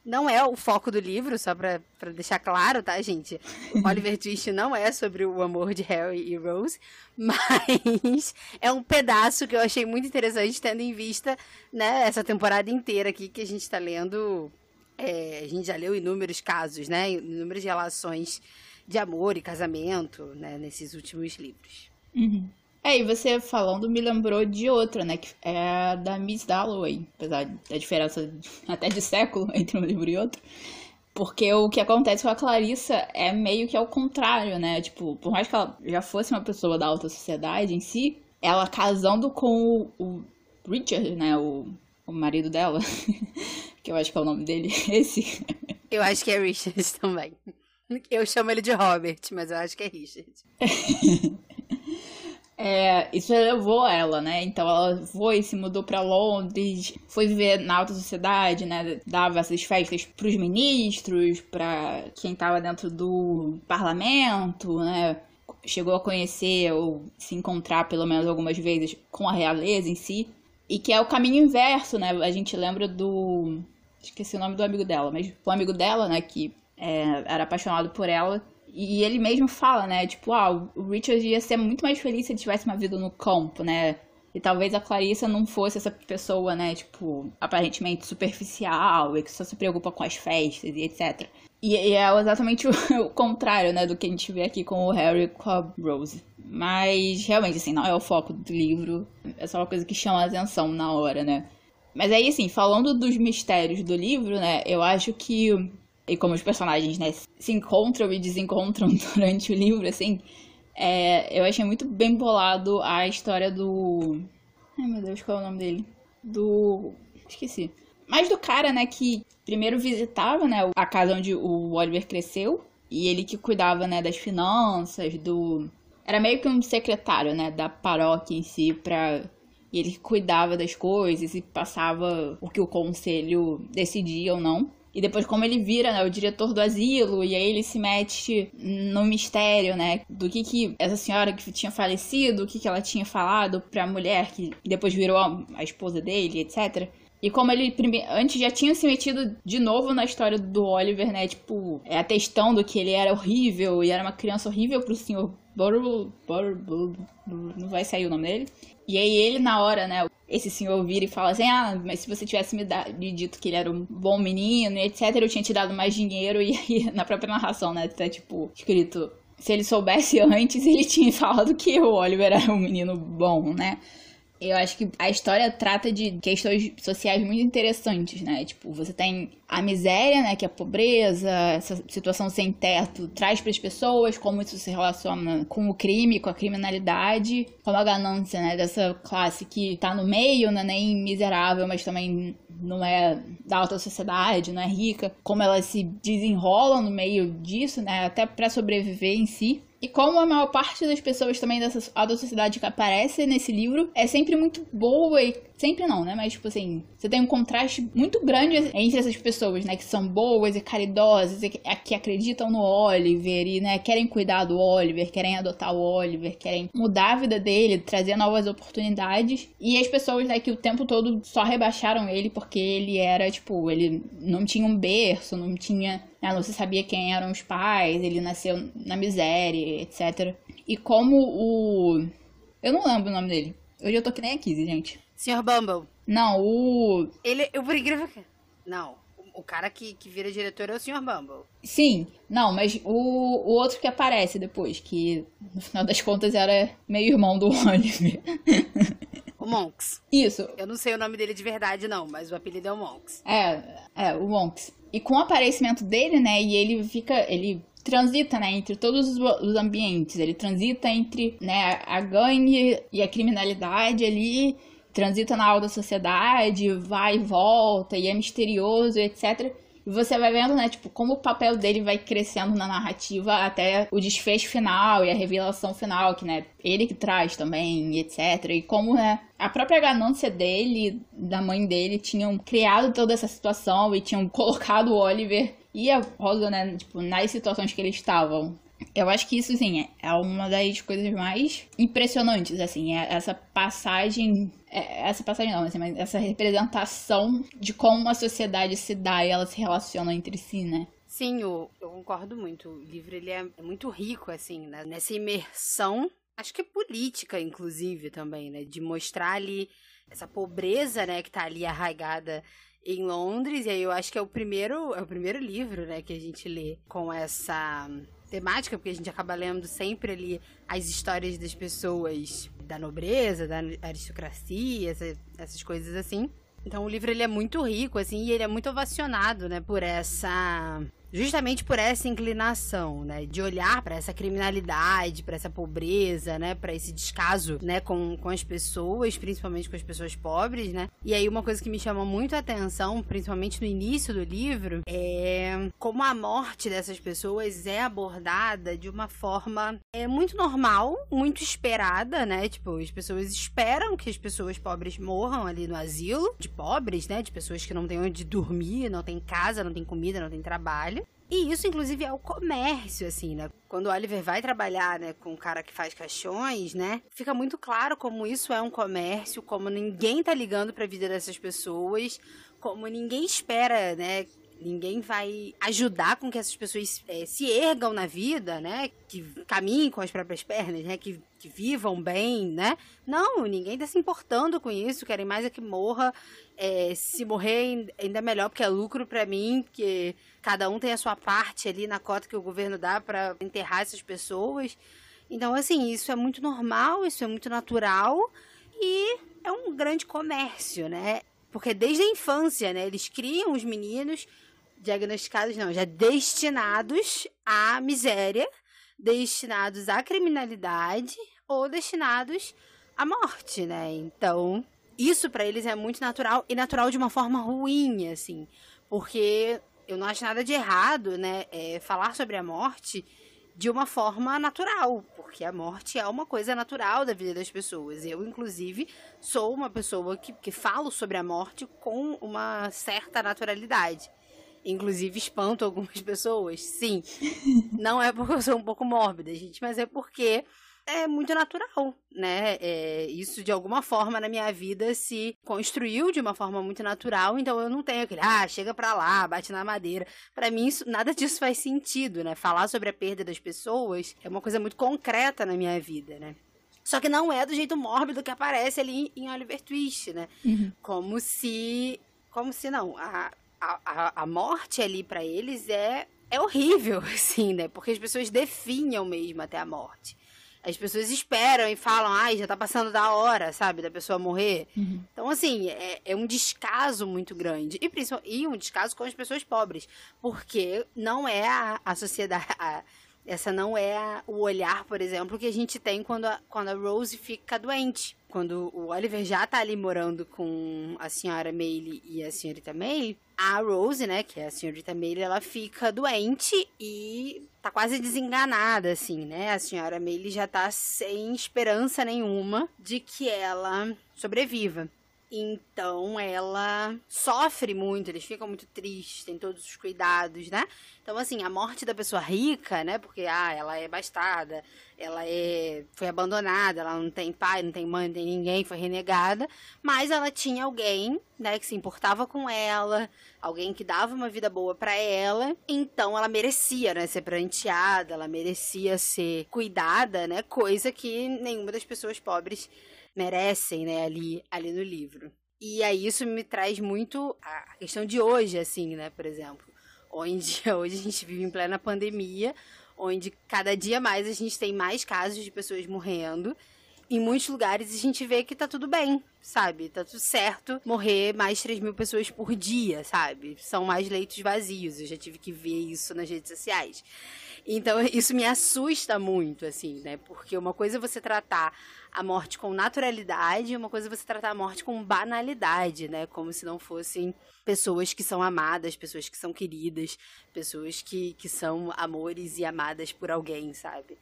Não é o foco do livro, só pra, pra deixar claro, tá, gente? Oliver Twist não é sobre o amor de Harry e Rose, mas é um pedaço que eu achei muito interessante, tendo em vista, né, essa temporada inteira aqui que a gente tá lendo. É, a gente já leu inúmeros casos, né? Inúmeras relações de amor e casamento, né, nesses últimos livros. Uhum. É, e você falando me lembrou de outra, né? Que é da Miss Dalloway, apesar da diferença até de século entre um livro e outro. Porque o que acontece com a Clarissa é meio que ao contrário, né? Tipo, por mais que ela já fosse uma pessoa da alta sociedade em si, ela casando com o, o Richard, né? O, o marido dela, que eu acho que é o nome dele, esse. Eu acho que é Richard também. Eu chamo ele de Robert, mas eu acho que é Richard. É, isso levou ela, né? Então ela foi, se mudou para Londres, foi viver na alta sociedade, né? Dava essas festas pros ministros, para quem tava dentro do parlamento, né? Chegou a conhecer ou se encontrar pelo menos algumas vezes com a realeza em si. E que é o caminho inverso, né? A gente lembra do. Esqueci o nome do amigo dela, mas o amigo dela, né? Que é, era apaixonado por ela e ele mesmo fala, né? Tipo, ah, o Richard ia ser muito mais feliz se ele tivesse uma vida no campo, né? E talvez a Clarissa não fosse essa pessoa, né? Tipo, aparentemente superficial e que só se preocupa com as festas e etc. E, e é exatamente o, o, contrário, né? Do que a gente vê aqui com o Harry com a Rose. Mas, realmente, assim, não é o foco do livro. É só uma coisa que chama a atenção na hora, né? Mas aí, assim, falando dos mistérios do livro, né? Eu acho que e como os personagens, né, se encontram e desencontram durante o livro, assim, é, eu achei muito bem bolado a história do. Ai meu Deus, qual é o nome dele? Do. Esqueci. Mas do cara, né, que primeiro visitava, né, a casa onde o Oliver cresceu. E ele que cuidava, né, das finanças, do. Era meio que um secretário, né, da paróquia em si, pra. E ele cuidava das coisas e passava o que o conselho decidia ou não. E depois, como ele vira né, o diretor do asilo, e aí ele se mete no mistério, né? Do que que essa senhora que tinha falecido, o que que ela tinha falado pra mulher que depois virou a, esposa dele, etc. E como ele prime... antes já tinha se metido de novo na história do Oliver, né? Tipo, é, atestando que ele era horrível e era uma criança horrível pro senhor Burble. Burble. Não vai sair o nome dele. E aí ele, na hora, né? esse senhor vira e fala assim: Ah, mas se você tivesse me, dado, me dito que ele era um bom menino, etc., eu tinha te dado mais dinheiro. E aí, na própria narração, né? Tá tipo, escrito: Se ele soubesse antes, ele tinha falado que o Oliver era um menino bom, né? Eu acho que a história trata de questões sociais muito interessantes, né? Tipo, você tem a miséria, né, que é a pobreza, essa situação sem teto traz para as pessoas, como isso se relaciona com o crime, com a criminalidade, como a ganância, né, dessa classe que tá no meio, não é nem miserável, mas também não é da alta sociedade, não é rica, como ela se desenrola no meio disso, né, até para sobreviver em si. E como a maior parte das pessoas também dessa alta sociedade que aparece nesse livro é sempre muito boa e Sempre não, né? Mas, tipo assim, você tem um contraste muito grande entre essas pessoas, né? Que são boas e caridosas, e que acreditam no Oliver e, né, querem cuidar do Oliver, querem adotar o Oliver, querem mudar a vida dele, trazer novas oportunidades. E as pessoas, né, que o tempo todo só rebaixaram ele porque ele era, tipo, ele não tinha um berço, não tinha. Né, não se sabia quem eram os pais, ele nasceu na miséria, etc. E como o. Eu não lembro o nome dele. Hoje eu tô que nem a Kizzy, gente. Sr. Bumble. Não, o. Ele. Eu, por incrível que. Não. O cara que, que vira diretor é o Sr. Bumble. Sim, não, mas o, o outro que aparece depois, que no final das contas era meio irmão do Oliver. O Monks. Isso. Eu não sei o nome dele de verdade, não, mas o apelido é o Monks. É, é, o Monks. E com o aparecimento dele, né, e ele fica. Ele transita, né, entre todos os ambientes. Ele transita entre, né, a gangue e a criminalidade ali transita na alta sociedade, vai e volta, e é misterioso, etc. Você vai vendo, né, tipo, como o papel dele vai crescendo na narrativa até o desfecho final e a revelação final, que, né, ele que traz também, etc. E como, né, a própria ganância dele, da mãe dele, tinham criado toda essa situação e tinham colocado o Oliver e a Rosa, né, tipo, nas situações que eles estavam. Eu acho que isso, sim, é uma das coisas mais impressionantes, assim, é essa passagem, essa passagem não, assim, mas essa representação de como a sociedade se dá e ela se relaciona entre si, né? Sim, eu, eu concordo muito. O livro, ele é, é muito rico, assim, né? nessa imersão, acho que é política, inclusive, também, né? De mostrar ali essa pobreza, né, que tá ali arraigada em Londres, e aí eu acho que é o primeiro, é o primeiro livro, né, que a gente lê com essa temática, porque a gente acaba lendo sempre ali as histórias das pessoas da nobreza, da aristocracia, essa, essas coisas assim. Então o livro ele é muito rico, assim, e ele é muito ovacionado, né, por essa justamente por essa inclinação, né, de olhar para essa criminalidade, para essa pobreza, né, para esse descaso, né, com, com as pessoas, principalmente com as pessoas pobres, né. E aí uma coisa que me chama muito a atenção, principalmente no início do livro, é como a morte dessas pessoas é abordada de uma forma é muito normal, muito esperada, né? Tipo, as pessoas esperam que as pessoas pobres morram ali no asilo de pobres, né, de pessoas que não têm onde dormir, não têm casa, não têm comida, não têm trabalho. E isso, inclusive, é o comércio, assim, né? Quando o Oliver vai trabalhar, né, com o cara que faz caixões, né? Fica muito claro como isso é um comércio, como ninguém tá ligando pra vida dessas pessoas, como ninguém espera, né, Ninguém vai ajudar com que essas pessoas é, se ergam na vida, né? Que caminhem com as próprias pernas, né? Que, que vivam bem, né? Não, ninguém tá se importando com isso. Querem mais é que morra. É, se morrer, ainda é melhor, porque é lucro para mim, que cada um tem a sua parte ali na cota que o governo dá para enterrar essas pessoas. Então, assim, isso é muito normal, isso é muito natural e é um grande comércio, né? Porque desde a infância, né, eles criam os meninos diagnosticados não, já destinados à miséria, destinados à criminalidade ou destinados à morte, né? Então, isso para eles é muito natural e natural de uma forma ruim, assim, porque eu não acho nada de errado, né, é, falar sobre a morte de uma forma natural, porque a morte é uma coisa natural da vida das pessoas. Eu, inclusive, sou uma pessoa que, que falo sobre a morte com uma certa naturalidade. Inclusive, espanto algumas pessoas. Sim. Não é porque eu sou um pouco mórbida, gente, mas é porque é muito natural, né? É, isso de alguma forma na minha vida se construiu de uma forma muito natural, então eu não tenho aquele, ah, chega pra lá, bate na madeira. Para mim, isso, nada disso faz sentido, né? Falar sobre a perda das pessoas é uma coisa muito concreta na minha vida, né? Só que não é do jeito mórbido que aparece ali em Oliver Twist, né? Uhum. Como se. Como se não. A, a, a, morte ali para eles é, é horrível, assim, né? Porque as pessoas definham mesmo até a morte. As pessoas esperam e falam, ai, já tá passando da hora, sabe, da pessoa morrer. Uhum. Então, assim, é, é, um descaso muito grande. E, e um descaso com as pessoas pobres. Porque não é a, a sociedade. A, essa não é o olhar, por exemplo, que a gente tem quando a, quando a Rose fica doente. Quando o Oliver já tá ali morando com a senhora Mayle e a senhorita May, a Rose, né, que é a senhorita Mayle, ela fica doente e tá quase desenganada, assim, né? A senhora Mayle já tá sem esperança nenhuma de que ela sobreviva. Então ela sofre muito, eles ficam muito tristes, tem todos os cuidados, né? Então, assim, a morte da pessoa rica, né? Porque, ah, ela é bastada, ela é, foi abandonada, ela não tem pai, não tem mãe, não tem ninguém, foi renegada. Mas ela tinha alguém, né, que se importava com ela, alguém que dava uma vida boa para ela. Então, ela merecia, né, ser pranteada, ela merecia ser cuidada, né? Coisa que nenhuma das pessoas pobres merecem, né, ali, ali no livro. E aí isso me traz muito a questão de hoje, assim, né, por exemplo. Onde hoje a gente vive em plena pandemia, onde cada dia mais a gente tem mais casos de pessoas morrendo. Em muitos lugares a gente vê que tá tudo bem, sabe? Tá tudo certo morrer mais 3 mil pessoas por dia, sabe? São mais leitos vazios. Eu já tive que ver isso nas redes sociais. Então, isso me assusta muito, assim, né? Porque uma coisa é você tratar a morte com naturalidade, uma coisa é você tratar a morte com banalidade, né? Como se não fossem pessoas que são amadas, pessoas que são queridas, pessoas que, que são amores e amadas por alguém, sabe?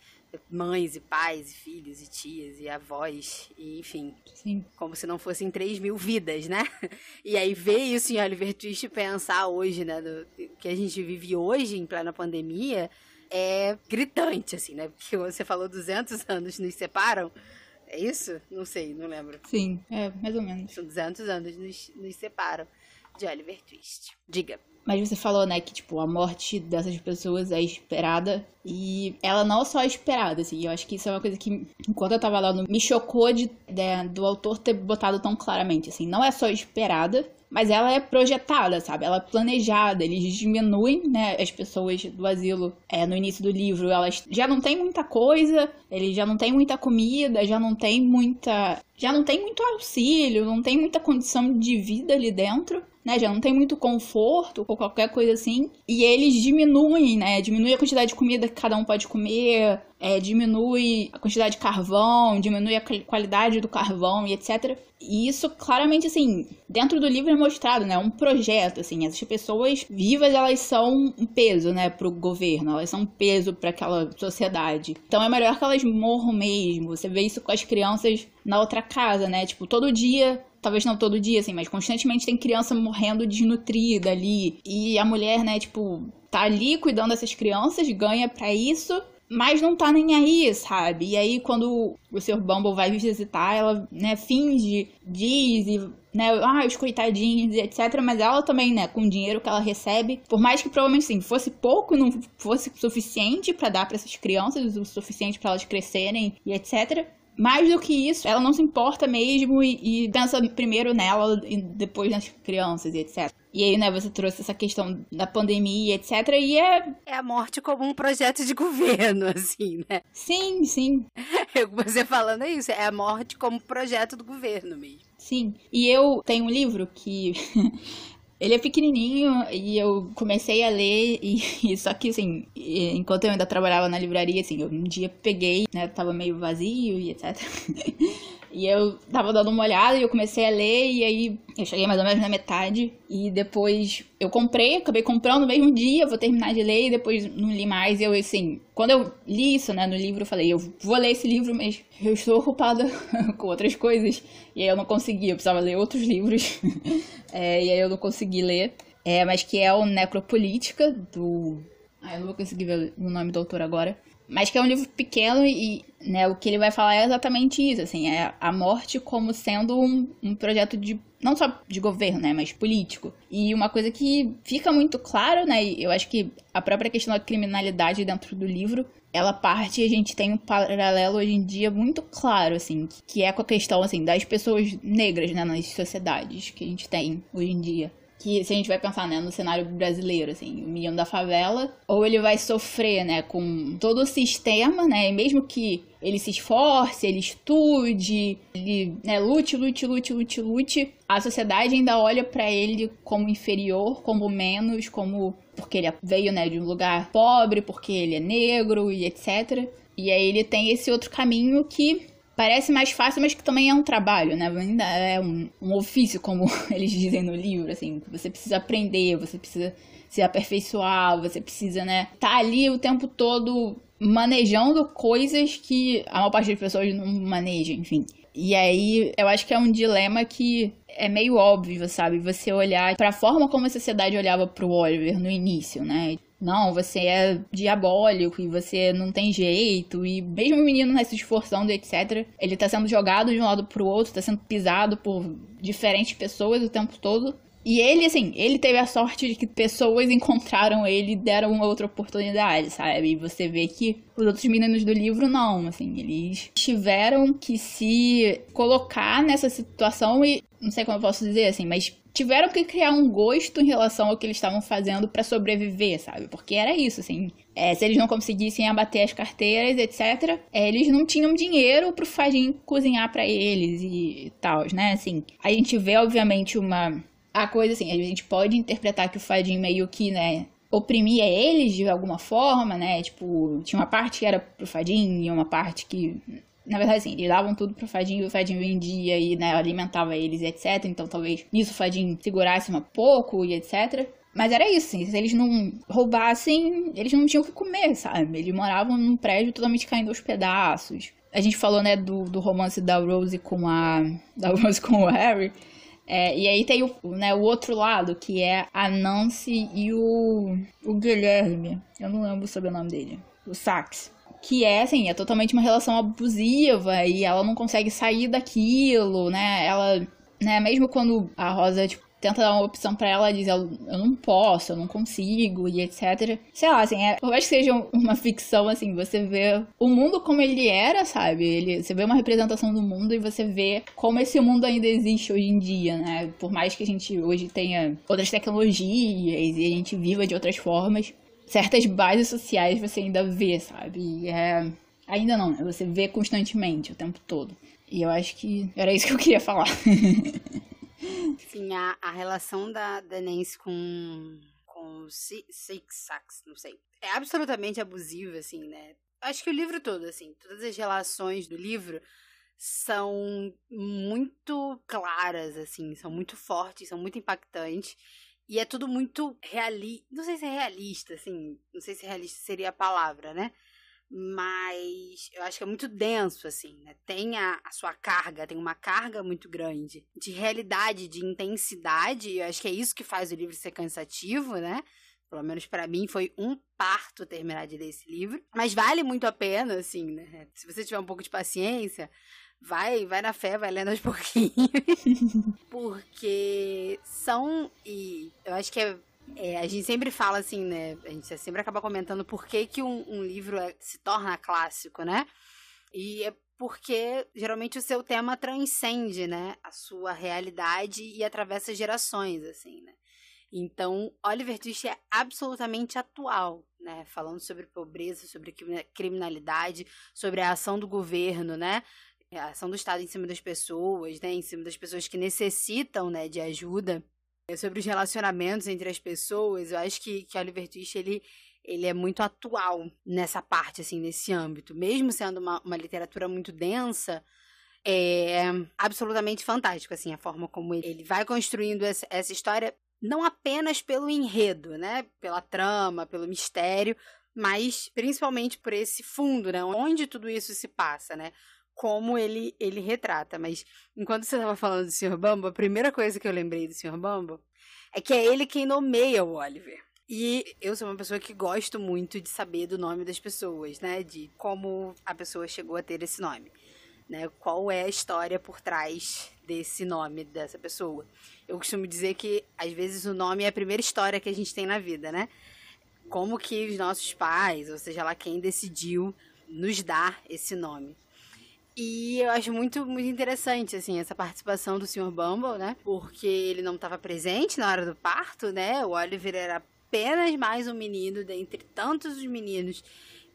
Mães e pais, e filhos e tias e avós, e enfim. Sim. Como se não fossem 3 mil vidas, né? E aí ver isso em Oliver Twist e pensar hoje, né? Do, que a gente vive hoje, em plena pandemia, é gritante, assim, né? Porque você falou 200 anos nos separam. É isso? Não sei, não lembro. Sim, é, mais ou menos. São 200 anos nos, nos separam de Oliver Twist. Diga. Mas você falou, né, que, tipo, a morte dessas pessoas é esperada. E ela não só é esperada, assim. Eu acho que isso é uma coisa que, enquanto eu tava lá, me chocou de, de, do autor ter botado tão claramente, assim. Não é só esperada, mas ela é projetada, sabe? Ela é planejada, eles diminuem, né, as pessoas do asilo é, no início do livro, elas já não tem muita coisa, eles já não tem muita comida, já não tem muita, já não tem muito auxílio, não tem muita condição de vida ali dentro. Né, já não tem muito conforto, ou qualquer coisa assim. E eles diminuem, né? Diminui a quantidade de comida que cada um pode comer, é, diminui a quantidade de carvão, diminui a qualidade do carvão e etc. E isso claramente, assim, dentro do livro é mostrado, né? Um projeto, assim. Essas pessoas vivas, elas são um peso, né, pro governo. Elas são um peso para aquela sociedade. Então é melhor que elas morram mesmo. Você vê isso com as crianças na outra casa, né? Tipo, todo dia talvez não todo dia, assim, mas constantemente tem criança morrendo desnutrida ali. E a mulher, né, tipo, tá ali cuidando dessas crianças, ganha para isso, mas não tá nem aí, sabe? E aí, quando o Sr. Bumble vai visitar, ela, né, finge, diz e, né, ah, os coitadinhos etc. Mas ela também, né, com o dinheiro que ela recebe, por mais que provavelmente, sim, fosse pouco, não fosse suficiente para dar para essas crianças, o suficiente para elas crescerem e etc. Mais do que isso, ela não se importa mesmo e, e pensa primeiro nela e depois nas crianças e etc. E aí, né, você trouxe essa questão da pandemia, etc. E é. É a morte como um projeto de governo, assim, né? Sim, sim. Você falando é isso, é a morte como projeto do governo mesmo. Sim. E eu tenho um livro que. Ele é pequenininho e eu comecei a ler e, e, só que assim, enquanto eu ainda trabalhava na livraria, assim, eu um dia peguei, né, tava meio vazio e etc. E eu tava dando uma olhada e eu comecei a ler, e aí eu cheguei mais ou menos na metade. E depois eu comprei, acabei comprando no mesmo dia, vou terminar de ler, e depois não li mais. E eu, assim, quando eu li isso, né, no livro, eu falei, eu vou ler esse livro, mas eu estou ocupada com outras coisas. E aí eu não consegui, eu precisava ler outros livros. é, e aí eu não consegui ler. É, mas que é o Necropolítica, do. Ah, eu não vou conseguir ver o nome do autor agora. Mas que é um livro pequeno e né, o que ele vai falar é exatamente isso, assim, é a morte como sendo um, um projeto de não só de governo, né, mas político. E uma coisa que fica muito claro, né, eu acho que a própria questão da criminalidade dentro do livro, ela parte e a gente tem um paralelo hoje em dia muito claro, assim, que é com a questão, assim, das pessoas negras, né, nas sociedades que a gente tem hoje em dia que se a gente vai pensar, né, no cenário brasileiro, assim, o menino da favela, ou ele vai sofrer, né, com todo o sistema, né, e mesmo que ele se esforce, ele estude, ele, né, lute, lute, lute, lute, lute, a sociedade ainda olha para ele como inferior, como menos, como porque ele veio, né, de um lugar pobre, porque ele é negro e etc. E aí ele tem esse outro caminho que parece mais fácil, mas que também é um trabalho, né? Ainda é um, um ofício, como eles dizem no livro, assim, você precisa aprender, você precisa se aperfeiçoar, você precisa, né, tá ali o tempo todo manejando coisas que a maior parte das pessoas não manejam, enfim. E aí, eu acho que é um dilema que é meio óbvio, sabe? Você olhar para a forma como a sociedade olhava pro Oliver no início, né? Não, você é diabólico e você não tem jeito. E mesmo o menino né, se esforçando, etc., ele tá sendo jogado de um lado pro outro, tá sendo pisado por diferentes pessoas o tempo todo. E ele, assim, ele teve a sorte de que pessoas encontraram ele e deram uma outra oportunidade, sabe? E você vê que os outros meninos do livro não, assim, eles tiveram que se colocar nessa situação e não sei como eu posso dizer, assim, mas tiveram que criar um gosto em relação ao que eles estavam fazendo para sobreviver, sabe? Porque era isso, assim. É, se eles não conseguissem abater as carteiras, etc., é, eles não tinham dinheiro pro Fadinho cozinhar para eles e tal, né? Assim, a gente vê, obviamente, uma. A coisa assim, a gente pode interpretar que o Fadinho meio que, né, oprimia eles de alguma forma, né? Tipo, tinha uma parte que era pro Fadinho e uma parte que na verdade, assim, eles davam tudo pro Fadinho, o Fadinho vendia e, né, alimentava eles, etc. Então, talvez nisso o Fadinho segurasse um pouco e etc. Mas era isso, assim, se eles não roubassem, eles não tinham o que comer, sabe? Eles moravam num prédio totalmente caindo aos pedaços. A gente falou, né, do, do romance da Rose com a. Da Rose com o Harry. É, e aí tem o, né, o outro lado, que é a Nancy e o, o Guilherme. Eu não lembro sobre o nome dele. O Sax que é, assim, é totalmente uma relação abusiva e ela não consegue sair daquilo, né? Ela, né, mesmo quando a Rosa, tipo, tenta dar uma opção para ela, diz, eu não posso, eu não consigo, e etc. Sei lá, assim, é, por mais que seja uma ficção, assim, você vê o mundo como ele era, sabe? Ele, você vê uma representação do mundo e você vê como esse mundo ainda existe hoje em dia, né? Por mais que a gente hoje tenha outras tecnologias e a gente viva de outras formas, certas bases sociais você ainda vê, sabe? E é... Ainda não, né? Você vê constantemente, o tempo todo. E eu acho que era isso que eu queria falar. Sim, a, a relação da, da Nancy com, com Six Sacks, não sei. É absolutamente abusivo, assim, né? Acho que o livro todo, assim, todas as relações do livro são muito claras, assim, são muito fortes, são muito impactantes. E é tudo muito realista. Não sei se é realista, assim. Não sei se realista seria a palavra, né? Mas eu acho que é muito denso, assim, né? Tem a, a sua carga, tem uma carga muito grande de realidade, de intensidade. Eu acho que é isso que faz o livro ser cansativo, né? Pelo menos para mim foi um parto terminar de ler esse livro. Mas vale muito a pena, assim, né? Se você tiver um pouco de paciência, vai, vai na fé, vai lendo aos pouquinhos. Porque são. E eu acho que é, é, a gente sempre fala assim, né? A gente sempre acaba comentando por que, que um, um livro é, se torna clássico, né? E é porque geralmente o seu tema transcende, né? A sua realidade e atravessa gerações, assim, né? Então, Oliver Twist é absolutamente atual, né? Falando sobre pobreza, sobre criminalidade, sobre a ação do governo, né? A ação do Estado em cima das pessoas, né? Em cima das pessoas que necessitam, né? De ajuda. É sobre os relacionamentos entre as pessoas. Eu acho que, que Oliver Twist, ele, ele é muito atual nessa parte, assim, nesse âmbito. Mesmo sendo uma, uma literatura muito densa, é absolutamente fantástico, assim, a forma como ele vai construindo essa, essa história não apenas pelo enredo, né? Pela trama, pelo mistério, mas principalmente por esse fundo, né? Onde tudo isso se passa, né? Como ele, ele retrata. Mas enquanto você estava falando do Sr. Bumble, a primeira coisa que eu lembrei do Sr. Bumble é que é ele quem nomeia o Oliver. E eu sou uma pessoa que gosto muito de saber do nome das pessoas, né? De como a pessoa chegou a ter esse nome. Né? Qual é a história por trás desse nome dessa pessoa. Eu costumo dizer que, às vezes, o nome é a primeira história que a gente tem na vida, né? Como que os nossos pais, ou seja lá quem decidiu nos dar esse nome. E eu acho muito, muito interessante, assim, essa participação do Sr. Bumble, né? Porque ele não estava presente na hora do parto, né? O Oliver era apenas mais um menino dentre tantos os meninos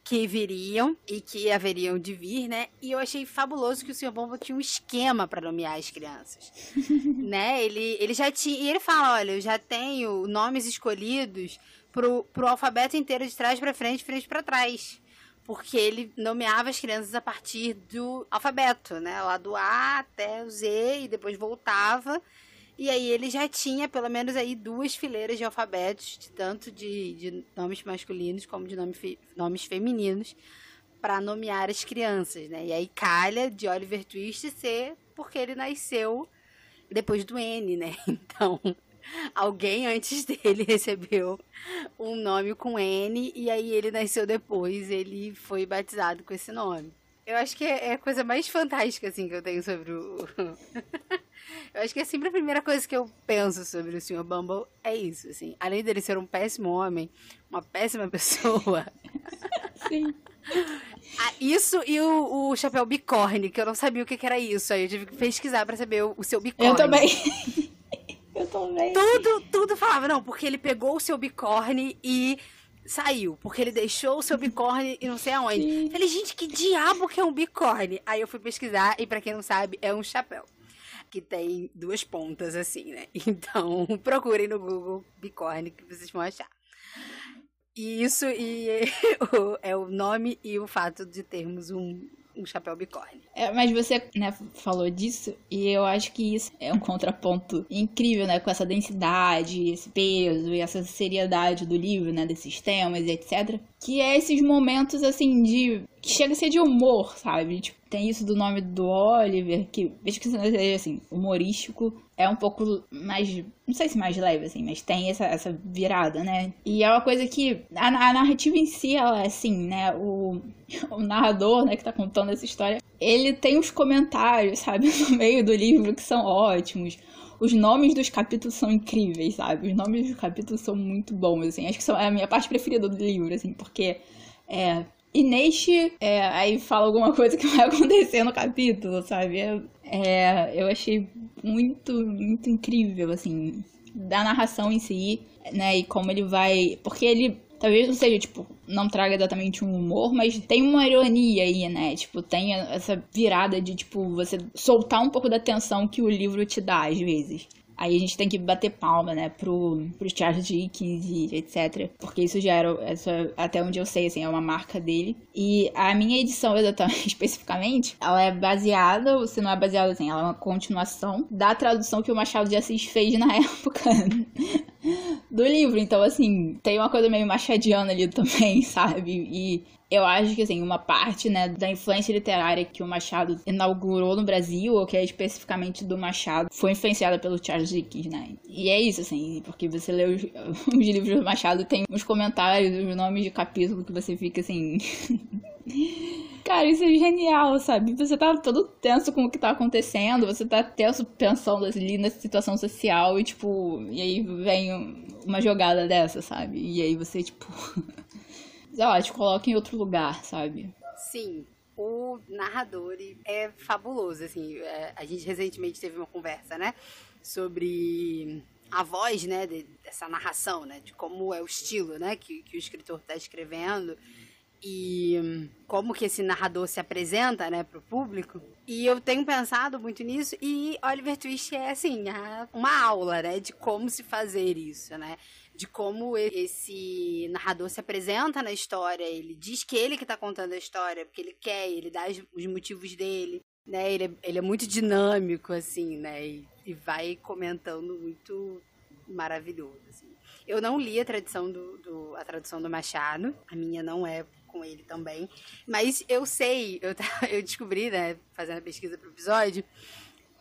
que viriam e que haveriam de vir, né? E eu achei fabuloso que o Sr. Bomba tinha um esquema para nomear as crianças, né? Ele, ele já tinha, e ele fala, olha, eu já tenho nomes escolhidos pro, pro alfabeto inteiro de trás para frente, frente para trás. Porque ele nomeava as crianças a partir do alfabeto, né? Lá do A até o Z e depois voltava e aí ele já tinha pelo menos aí duas fileiras de alfabetos, de tanto de, de nomes masculinos como de nome nomes femininos, para nomear as crianças, né? E aí calha de Oliver Twist ser porque ele nasceu depois do N, né? Então, alguém antes dele recebeu um nome com N e aí ele nasceu depois, ele foi batizado com esse nome. Eu acho que é, é a coisa mais fantástica, assim, que eu tenho sobre o. eu acho que é sempre a primeira coisa que eu penso sobre o Sr. Bumble é isso, assim. Além dele ser um péssimo homem, uma péssima pessoa. Sim. Ah, isso e o, o chapéu bicorne, que eu não sabia o que, que era isso. Aí eu tive que pesquisar para saber o, o, seu bicorne. Eu também. Eu também. Tudo, tudo falava, não, porque ele pegou o seu bicorne e saiu, porque ele deixou o seu bicórnio e não sei aonde. Sim. Falei, gente, que diabo que é um bicórnio? Aí eu fui pesquisar e para quem não sabe, é um chapéu. Que tem duas pontas assim, né? Então, procurem no Google bicórnio que vocês vão achar. E isso e, é o nome e o fato de termos um, um chapéu bicórnio. É, mas você né, falou disso e eu acho que isso é um contraponto incrível, né? Com essa densidade, esse peso e essa seriedade do livro, né? Desses temas e etc. Que é esses momentos, assim, de... Chega a ser de humor, sabe? Tipo, tem isso do nome do Oliver, que, veja que assim, humorístico, é um pouco mais, não sei se mais leve, assim, mas tem essa, essa virada, né? E é uma coisa que, a, a narrativa em si, ela é assim, né, o, o narrador, né, que tá contando essa história, ele tem uns comentários, sabe, no meio do livro que são ótimos, os nomes dos capítulos são incríveis, sabe? Os nomes dos capítulos são muito bons, assim. Acho que são é a minha parte preferida do livro, assim, porque é, e neste, é, aí fala alguma coisa que vai acontecer no capítulo, sabe? É, é, eu achei muito, muito incrível, assim, da narração em si, né? E como ele vai. Porque ele talvez não seja, tipo, não traga exatamente um humor, mas tem uma ironia aí, né? Tipo, tem essa virada de, tipo, você soltar um pouco da tensão que o livro te dá, às vezes. Aí a gente tem que bater palma, né, pro, pro Charles Dickens e etc. Porque isso já era, até onde eu sei, assim, é uma marca dele. E a minha edição, especificamente, ela é baseada, se não é baseada, assim, ela é uma continuação da tradução que o Machado de Assis fez na época do livro. Então, assim, tem uma coisa meio machadiana ali também, sabe? E eu acho que, assim, uma parte, né, da influência literária que o Machado inaugurou no Brasil, ou que é especificamente do Machado, foi influenciada pelo Charles Dickens, né? E é isso, assim, porque você lê os, os livros do Machado, tem uns comentários, os nomes de capítulo que você fica, assim... Cara, isso é genial, sabe? Você tá todo tenso com o que tá acontecendo, você tá tenso pensando ali na situação social e, tipo, e aí vem uma jogada dessa, sabe? E aí você, tipo. sei lá, te coloca em outro lugar, sabe? Sim. O narrador é fabuloso, assim. É, a gente recentemente teve uma conversa, né? Sobre a voz, né? De, dessa narração, né? De como é o estilo, né? Que, que o escritor está escrevendo e como que esse narrador se apresenta, né, para o público. E eu tenho pensado muito nisso e Oliver Twist é assim, uma aula, né, de como se fazer isso, né? de como esse narrador se apresenta na história. Ele diz que ele que está contando a história, porque ele quer, ele dá os motivos dele. Né? Ele, é, ele é muito dinâmico, assim, né? E, e vai comentando muito maravilhoso. Assim. Eu não li a tradução do, do, a tradução do Machado, a minha não é com ele também, mas eu sei, eu, eu descobri, né, fazendo a pesquisa para o episódio,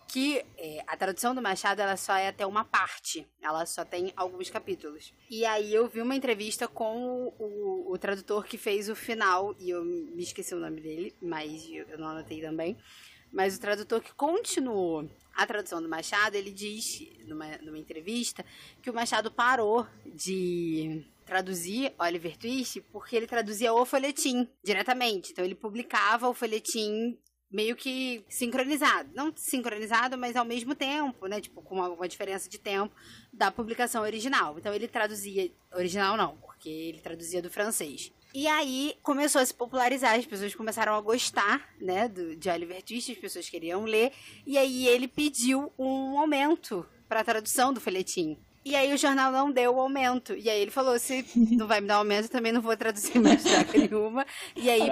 que é, a tradução do Machado ela só é até uma parte, ela só tem alguns capítulos. E aí eu vi uma entrevista com o, o, o tradutor que fez o final, e eu me esqueci o nome dele, mas eu não anotei também. Mas o tradutor que continuou a tradução do Machado, ele diz numa, numa entrevista que o Machado parou de traduzir Oliver Twist porque ele traduzia o folhetim diretamente. Então ele publicava o folhetim meio que sincronizado. Não sincronizado, mas ao mesmo tempo, né? Tipo, com uma, diferença de tempo da publicação original. Então ele traduzia. Original não, porque ele traduzia do francês. E aí começou a se popularizar, as pessoas começaram a gostar, né, do, de Oliver Twist, as pessoas queriam ler, e aí ele pediu um aumento para a tradução do folhetim. E aí o jornal não deu o aumento. E aí ele falou: se não vai me dar aumento, também não vou traduzir mais traca nenhuma. E aí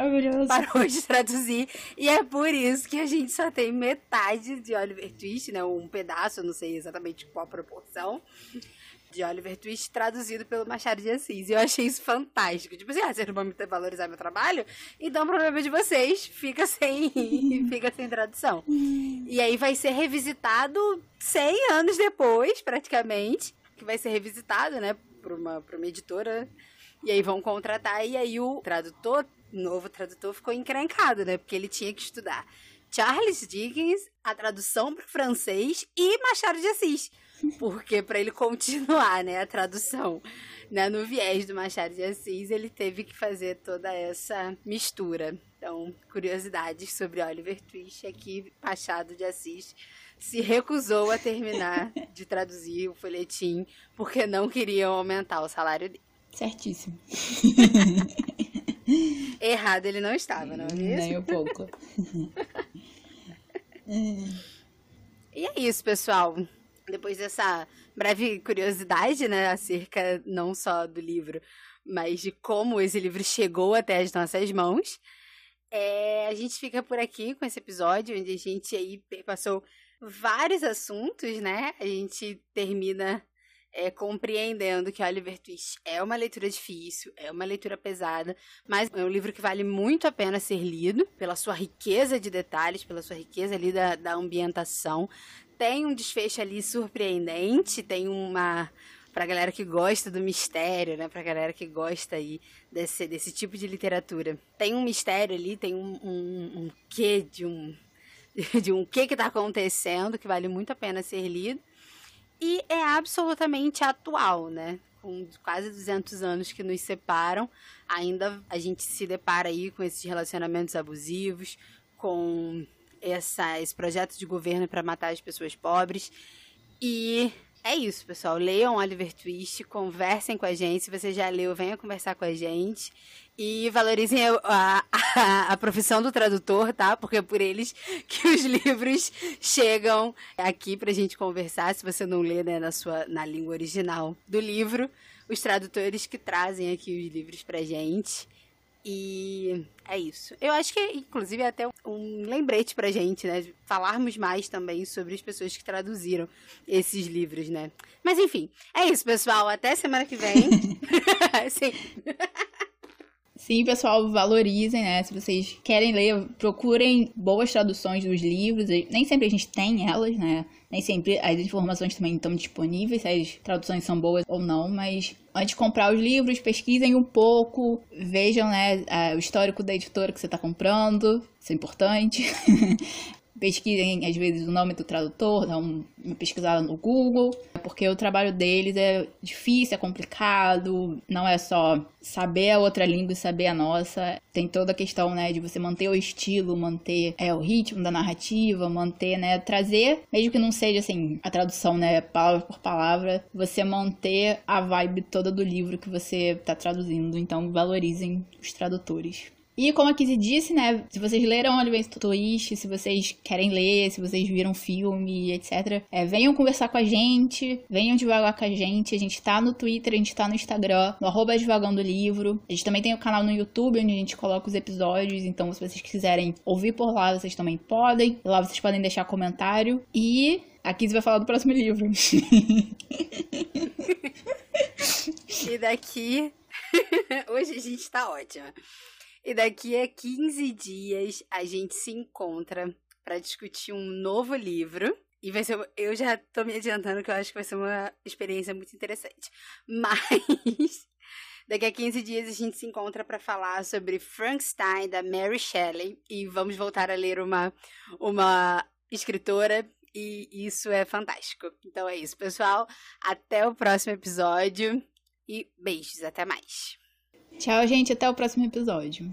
parou de traduzir. E é por isso que a gente só tem metade de Oliver Twist, né? Um pedaço, eu não sei exatamente qual proporção. De Oliver Twist traduzido pelo Machado de Assis. E eu achei isso fantástico. Tipo assim, ah, vocês não vão valorizar meu trabalho? Então o problema de vocês fica sem, fica sem tradução. E aí vai ser revisitado 100 anos depois, praticamente que vai ser revisitado, né, por uma, por uma editora. E aí vão contratar, e aí o tradutor, novo tradutor, ficou encrencado, né? Porque ele tinha que estudar Charles Dickens, a tradução para francês e Machado de Assis. Porque para ele continuar, né, a tradução né, no viés do Machado de Assis, ele teve que fazer toda essa mistura. Então, curiosidades sobre Oliver Twist aqui, Machado de Assis se recusou a terminar de traduzir o folhetim porque não queriam aumentar o salário dele. Certíssimo. Errado ele não estava, não é mesmo? Nem um pouco. e é isso, pessoal. Depois dessa breve curiosidade, né, acerca não só do livro, mas de como esse livro chegou até as nossas mãos, é, a gente fica por aqui com esse episódio, onde a gente aí passou vários assuntos, né? A gente termina é, compreendendo que Oliver Twist é uma leitura difícil, é uma leitura pesada, mas é um livro que vale muito a pena ser lido pela sua riqueza de detalhes, pela sua riqueza ali da, da ambientação. Tem um desfecho ali surpreendente, tem uma pra galera que gosta do mistério, né? Pra galera que gosta aí desse, desse tipo de literatura. Tem um mistério ali, tem um, um, um quê de um de um que está acontecendo, que vale muito a pena ser lido. E é absolutamente atual, né? Com quase 200 anos que nos separam, ainda a gente se depara aí com esses relacionamentos abusivos, com essa, esse projeto de governo para matar as pessoas pobres. E É isso, pessoal. Leiam Oliver Twist, conversem com a gente. Se você já leu, venha conversar com a gente. E valorizem a, a, a, profissão do tradutor, tá? Porque é por eles que os livros chegam aqui pra gente conversar. Se você não lê né, na, sua, na língua original do livro, os tradutores que trazem aqui os livros pra gente. E é isso. Eu acho que, inclusive, é até um lembrete pra gente, né? Falarmos mais também sobre as pessoas que traduziram esses livros, né? Mas enfim, é isso, pessoal. Até semana que vem. Sim. Sim, pessoal, valorizem, né? Se vocês querem ler, procurem boas traduções dos livros. Nem sempre a gente tem elas, né? Nem sempre as informações também estão disponíveis, se as traduções são boas ou não, mas antes de comprar os livros, pesquisem um pouco, vejam né, o histórico da editora que você está comprando, isso é importante. pesquisem às vezes o nome do tradutor, dá uma pesquisada no Google, porque o trabalho deles é difícil, é complicado, não é só saber a outra língua e saber a nossa, tem toda a questão, né, de você manter o estilo, manter é, o ritmo da narrativa, manter, né, trazer, mesmo que não seja assim, a tradução, né, palavra por palavra, você manter a vibe toda do livro que você está traduzindo, então valorizem os tradutores. E como a Kizzy disse, né? Se vocês leram Oliver Twist, se vocês querem ler, se vocês viram filme, etc., é, venham conversar com a gente, venham devagar com a gente. A gente tá no Twitter, a gente tá no Instagram, no arroba Devagando Livro. A gente também tem o um canal no YouTube, onde a gente coloca os episódios. Então, se vocês quiserem ouvir por lá, vocês também podem. Lá vocês podem deixar comentário. E a Kizzy vai falar do próximo livro. e daqui. Hoje a gente tá ótima. E daqui a 15 dias a gente se encontra para discutir um novo livro. E vai ser. Eu já tô me adiantando que eu acho que vai ser uma experiência muito interessante. Mas. Daqui a 15 dias a gente se encontra para falar sobre Frankenstein da Mary Shelley e vamos voltar a ler uma uma escritora e isso é fantástico. Então é isso, pessoal. Até o próximo episódio e beijos, até mais. Tchau, gente. Até o próximo episódio.